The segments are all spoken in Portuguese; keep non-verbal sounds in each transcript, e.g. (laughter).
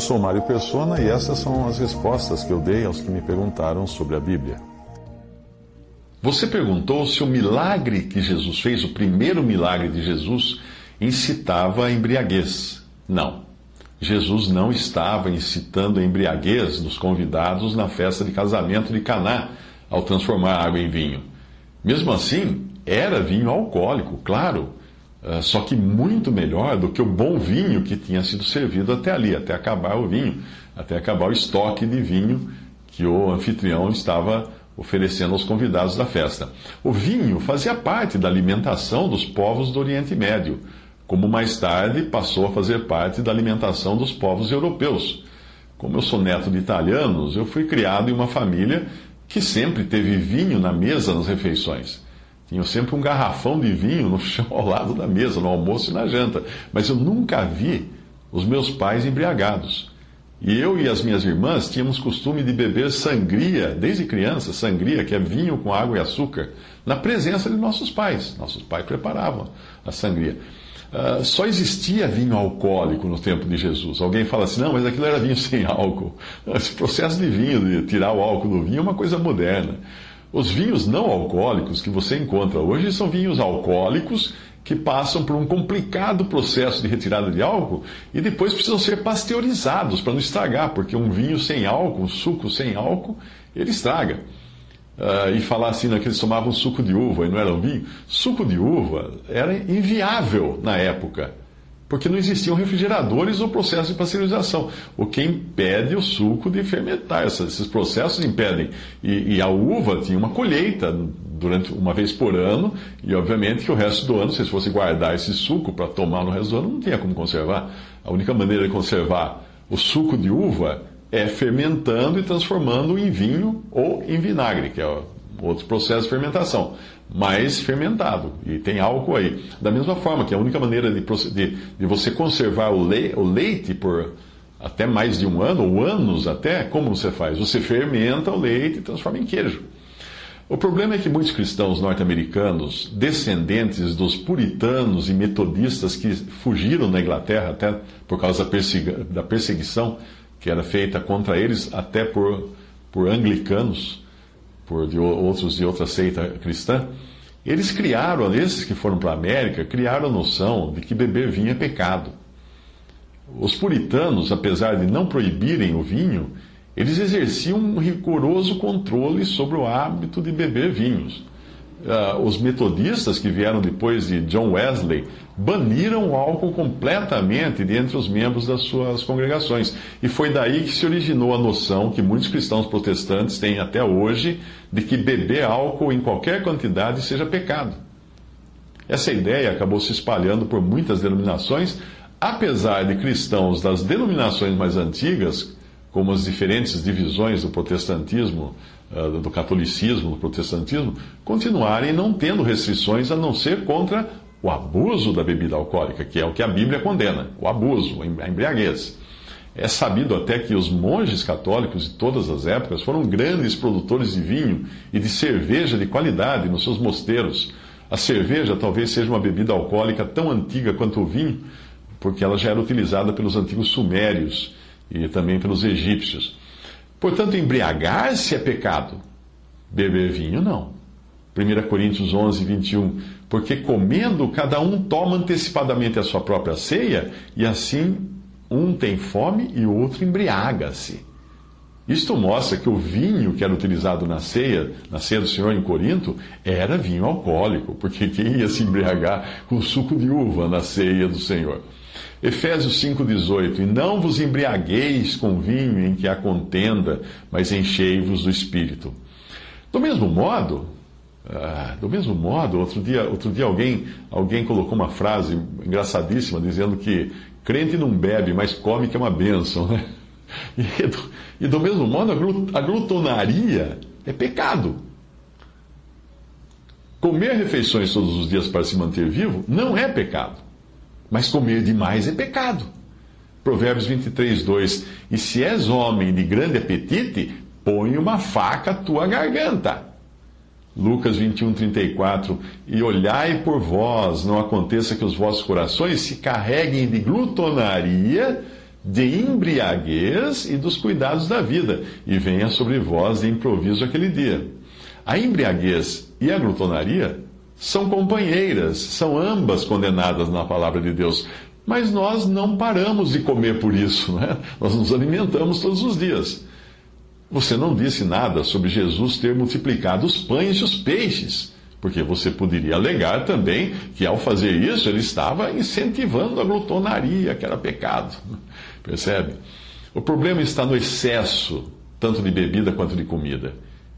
Eu sou Mário Persona e essas são as respostas que eu dei aos que me perguntaram sobre a Bíblia. Você perguntou se o milagre que Jesus fez, o primeiro milagre de Jesus, incitava a embriaguez. Não. Jesus não estava incitando a embriaguez dos convidados na festa de casamento de Caná ao transformar água em vinho. Mesmo assim, era vinho alcoólico, claro, só que muito melhor do que o bom vinho que tinha sido servido até ali, até acabar o vinho, até acabar o estoque de vinho que o anfitrião estava oferecendo aos convidados da festa. O vinho fazia parte da alimentação dos povos do Oriente Médio, como mais tarde passou a fazer parte da alimentação dos povos europeus. Como eu sou neto de italianos, eu fui criado em uma família que sempre teve vinho na mesa nas refeições. Tinha sempre um garrafão de vinho no chão ao lado da mesa, no almoço e na janta. Mas eu nunca vi os meus pais embriagados. E eu e as minhas irmãs tínhamos costume de beber sangria, desde criança, sangria, que é vinho com água e açúcar, na presença de nossos pais. Nossos pais preparavam a sangria. Uh, só existia vinho alcoólico no tempo de Jesus. Alguém fala assim, não, mas aquilo era vinho (laughs) sem álcool. Esse processo de vinho, de tirar o álcool do vinho, é uma coisa moderna. Os vinhos não alcoólicos que você encontra hoje são vinhos alcoólicos que passam por um complicado processo de retirada de álcool e depois precisam ser pasteurizados para não estragar, porque um vinho sem álcool, um suco sem álcool, ele estraga. Uh, e falar assim, né, que eles tomavam suco de uva e não era um vinho. Suco de uva era inviável na época porque não existiam refrigeradores ou processos de pasteurização, o que impede o suco de fermentar. Esses processos impedem. E, e, a uva tinha uma colheita durante uma vez por ano, e obviamente que o resto do ano, se fosse guardar esse suco para tomar no resto do ano, não tinha como conservar. A única maneira de conservar o suco de uva é fermentando e transformando em vinho ou em vinagre, que é outro processo de fermentação mais fermentado. E tem álcool aí. Da mesma forma que a única maneira de, de, de você conservar o, le, o leite por até mais de um ano, ou anos até, como você faz? Você fermenta o leite e transforma em queijo. O problema é que muitos cristãos norte-americanos, descendentes dos puritanos e metodistas que fugiram da Inglaterra até por causa da perseguição que era feita contra eles, até por, por anglicanos, por de outros de outra seita cristã, eles criaram, esses que foram para a América, criaram a noção de que beber vinho é pecado. Os puritanos, apesar de não proibirem o vinho, eles exerciam um rigoroso controle sobre o hábito de beber vinhos uh, os metodistas que vieram depois de John Wesley baniram o álcool completamente de entre os membros das suas congregações. E foi daí que se originou a noção que muitos cristãos protestantes têm até hoje de que beber álcool em qualquer quantidade seja pecado. Essa ideia acabou se espalhando por muitas denominações, apesar de cristãos das denominações mais antigas, como as diferentes divisões do protestantismo, do catolicismo, do protestantismo, continuarem não tendo restrições a não ser contra o abuso da bebida alcoólica, que é o que a Bíblia condena, o abuso, a embriaguez. É sabido até que os monges católicos de todas as épocas foram grandes produtores de vinho e de cerveja de qualidade nos seus mosteiros. A cerveja talvez seja uma bebida alcoólica tão antiga quanto o vinho, porque ela já era utilizada pelos antigos sumérios e também pelos egípcios. Portanto, embriagar-se é pecado. Beber vinho, não. 1 Coríntios 11, 21. Porque comendo, cada um toma antecipadamente a sua própria ceia, e assim um tem fome e o outro embriaga-se. Isto mostra que o vinho que era utilizado na ceia, na ceia do Senhor em Corinto, era vinho alcoólico, porque quem ia se embriagar com suco de uva na ceia do Senhor? Efésios 5,18: E não vos embriagueis com vinho em que há contenda, mas enchei-vos do espírito. Do mesmo modo, Ah, do mesmo modo, outro dia, outro dia alguém, alguém colocou uma frase engraçadíssima dizendo que crente não bebe, mas come que é uma bênção. Né? E, do, e do mesmo modo, a glutonaria é pecado. Comer refeições todos os dias para se manter vivo não é pecado. Mas comer demais é pecado. Provérbios 23, 2: E se és homem de grande apetite, põe uma faca à tua garganta. Lucas 21, 34. E olhai por vós, não aconteça que os vossos corações se carreguem de glutonaria, de embriaguez e dos cuidados da vida, e venha sobre vós de improviso aquele dia. A embriaguez e a glutonaria são companheiras, são ambas condenadas na palavra de Deus. Mas nós não paramos de comer por isso, né? nós nos alimentamos todos os dias. Você não disse nada sobre Jesus ter multiplicado os pães e os peixes, porque você poderia alegar também que ao fazer isso ele estava incentivando a glutonaria, que era pecado. Percebe? O problema está no excesso, tanto de bebida quanto de comida.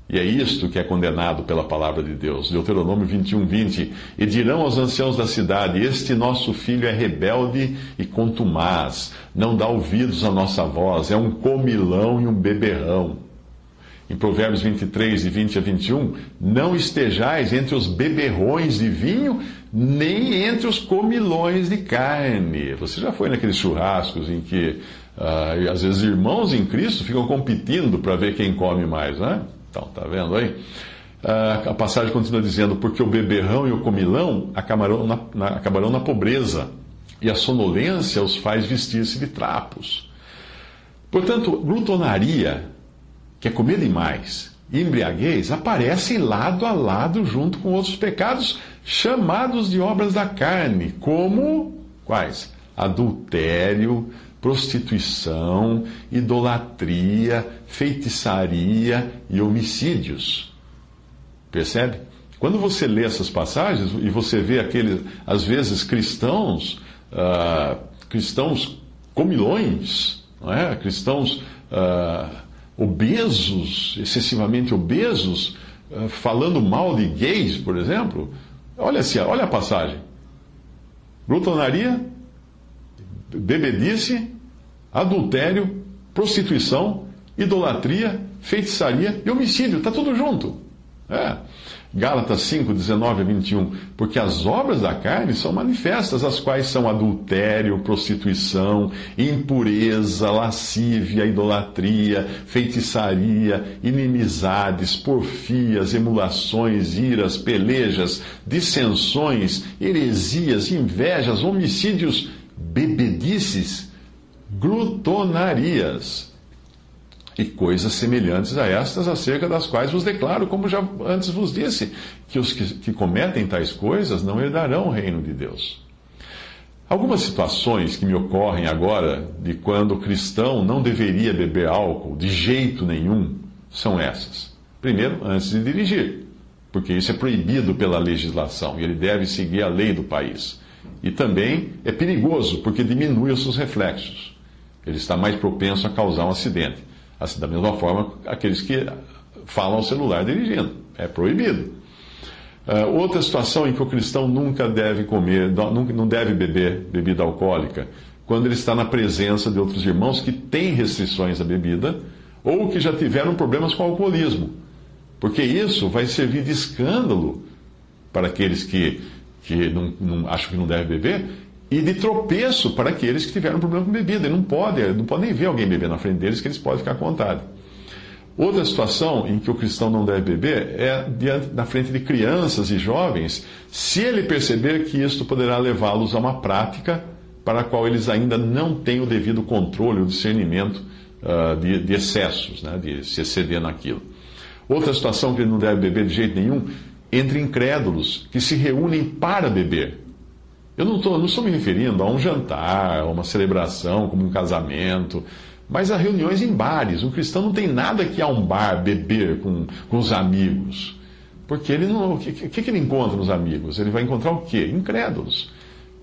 E é isto que é condenado pela palavra de Deus. Deuteronômio 21, 20. E dirão aos anciãos da cidade: Este nosso filho é rebelde e contumaz, não dá ouvidos à nossa voz, é um comilão e um beberrão. Em Provérbios 23, e 20 a 21, não estejais entre os beberrões de vinho, nem entre os comilões de carne. Você já foi naqueles churrascos em que, uh, às vezes, irmãos em Cristo ficam competindo para ver quem come mais, né? Então, tá vendo aí? Uh, a passagem continua dizendo: Porque o beberrão e o comilão acabarão na, na, acabarão na pobreza, e a sonolência os faz vestir-se de trapos. Portanto, glutonaria, que é comer demais, e embriaguez, aparecem lado a lado junto com outros pecados chamados de obras da carne, como quais? Adultério, prostituição, idolatria, feitiçaria e homicídios. Percebe? Quando você lê essas passagens e você vê aqueles, às vezes, cristãos, uh, cristãos comilões, é? cristãos uh, obesos, excessivamente obesos, uh, falando mal de gays, por exemplo, olha, assim, olha a passagem. Glutonaria, bebedice, adultério, prostituição, idolatria, feitiçaria e homicídio. Está tudo junto. É. Gálatas 5, 19 a 21. Porque as obras da carne são manifestas, as quais são adultério, prostituição, impureza, lascívia, idolatria, feitiçaria, inimizades, porfias, emulações, iras, pelejas, dissensões, heresias, invejas, homicídios, bebedices, glutonarias e coisas semelhantes a estas, acerca das quais vos declaro, como já antes vos disse, que os que, que cometem tais coisas não herdarão o reino de Deus. Algumas situações que me ocorrem agora de quando o cristão não deveria beber álcool de jeito nenhum são essas. Primeiro, antes de dirigir, porque isso é proibido pela legislação e ele deve seguir a lei do país. E também é perigoso, porque diminui os seus reflexos. Ele está mais propenso a causar um acidente. Assim, da mesma forma, aqueles que falam ao celular dirigindo. É proibido. Uh, outra situação em que o cristão nunca deve comer, não deve beber bebida alcoólica, quando ele está na presença de outros irmãos que têm restrições à bebida ou que já tiveram problemas com o alcoolismo. Porque isso vai servir de escândalo para aqueles que que não, não, que não deve beber, e de tropeço para aqueles que tiveram problema com bebida. Ele não pode, não pode nem ver alguém beber na frente deles, que eles podem ficar à vontade. Outra situação em que o cristão não deve beber é diante, na frente de crianças e jovens, se ele perceber que isto poderá levá-los a uma prática para a qual eles ainda não têm o devido controle, o discernimento uh, de, de, excessos, né, de se exceder naquilo. Outra situação que ele não deve beber de jeito nenhum entre incrédulos que se reúnem para beber. Eu não, tô, não estou me referindo a um jantar, a uma celebração, como um casamento, mas a reuniões em bares. Um cristão não tem nada que ir a um bar beber com, com os amigos. Porque ele não. O que, que, que ele encontra nos amigos? Ele vai encontrar o quê? Incrédulos.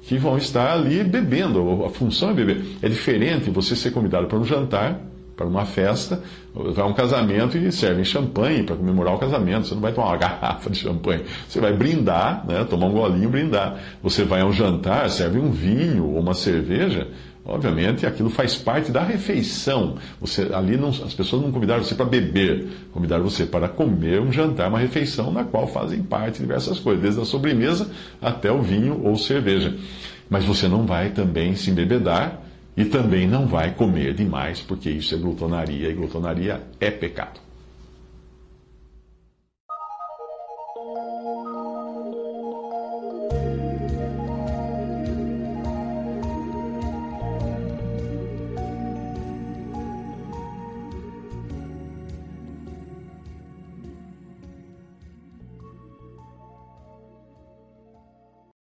Que vão estar ali bebendo. A função é beber. É diferente você ser convidado para um jantar para uma festa, vai a um casamento e servem champanhe para comemorar o casamento. Você não vai tomar uma (laughs) garrafa de champanhe. Você vai brindar, né? tomar um golinho brindar. Você vai a um jantar, serve um vinho ou uma cerveja. Obviamente, aquilo faz parte da refeição. Você, ali não, as pessoas não convidaram você para beber, convidaram você para comer um jantar, uma refeição na qual fazem parte diversas coisas, desde a sobremesa até o vinho ou cerveja. Mas você não vai também se embebedar e também não vai comer demais, porque isso é glutonaria, e glutonaria é pecado.